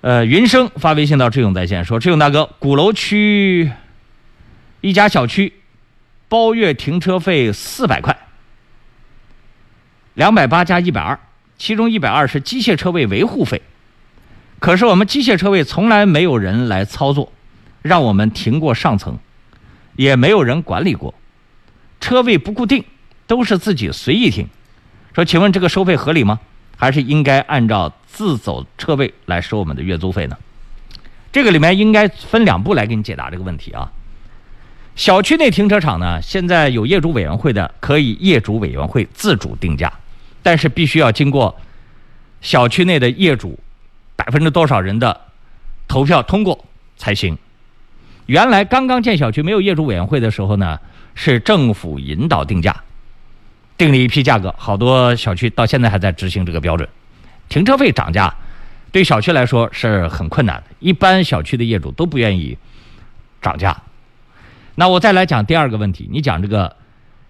呃，云生发微信到志勇在线说：“志勇大哥，鼓楼区一家小区包月停车费四百块，两百八加一百二，其中一百二是机械车位维护费。可是我们机械车位从来没有人来操作，让我们停过上层，也没有人管理过，车位不固定，都是自己随意停。说，请问这个收费合理吗？还是应该按照？”自走车位来收我们的月租费呢？这个里面应该分两步来给你解答这个问题啊。小区内停车场呢，现在有业主委员会的，可以业主委员会自主定价，但是必须要经过小区内的业主百分之多少人的投票通过才行。原来刚刚建小区没有业主委员会的时候呢，是政府引导定价，定了一批价格，好多小区到现在还在执行这个标准。停车费涨价，对小区来说是很困难的。一般小区的业主都不愿意涨价。那我再来讲第二个问题，你讲这个，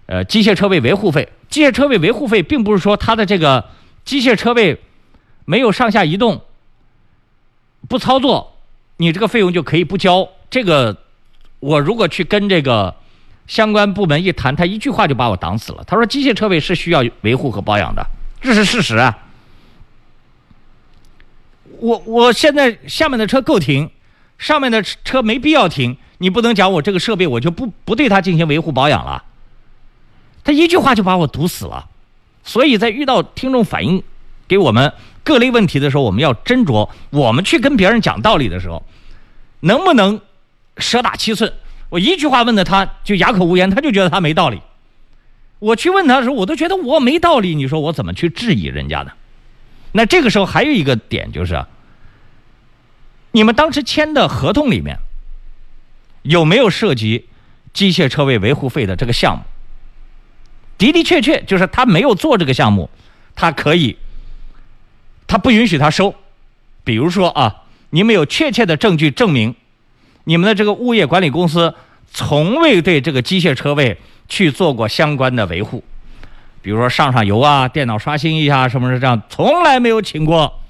呃，机械车位维护费。机械车位维护费并不是说它的这个机械车位没有上下移动、不操作，你这个费用就可以不交。这个我如果去跟这个相关部门一谈，他一句话就把我挡死了。他说机械车位是需要维护和保养的，这是事实啊。我我现在下面的车够停，上面的车没必要停。你不能讲我这个设备我就不不对它进行维护保养了。他一句话就把我堵死了。所以在遇到听众反映给我们各类问题的时候，我们要斟酌。我们去跟别人讲道理的时候，能不能舍打七寸？我一句话问的他就哑口无言，他就觉得他没道理。我去问他的时候，我都觉得我没道理。你说我怎么去质疑人家呢？那这个时候还有一个点就是，你们当时签的合同里面有没有涉及机械车位维护费的这个项目？的的确确，就是他没有做这个项目，他可以，他不允许他收。比如说啊，你们有确切的证据证明你们的这个物业管理公司从未对这个机械车位去做过相关的维护。比如说上上油啊，电脑刷新一下，什么是这样？从来没有请过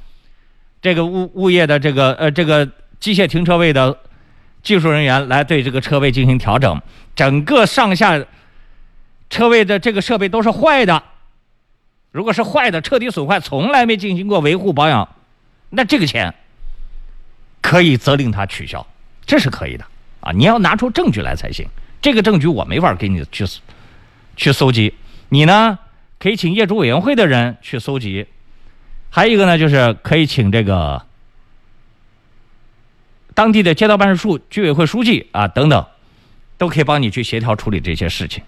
这个物物业的这个呃这个机械停车位的技术人员来对这个车位进行调整，整个上下车位的这个设备都是坏的。如果是坏的，彻底损坏，从来没进行过维护保养，那这个钱可以责令他取消，这是可以的啊！你要拿出证据来才行，这个证据我没法给你去去搜集。你呢，可以请业主委员会的人去搜集；还有一个呢，就是可以请这个当地的街道办事处、居委会书记啊等等，都可以帮你去协调处理这些事情。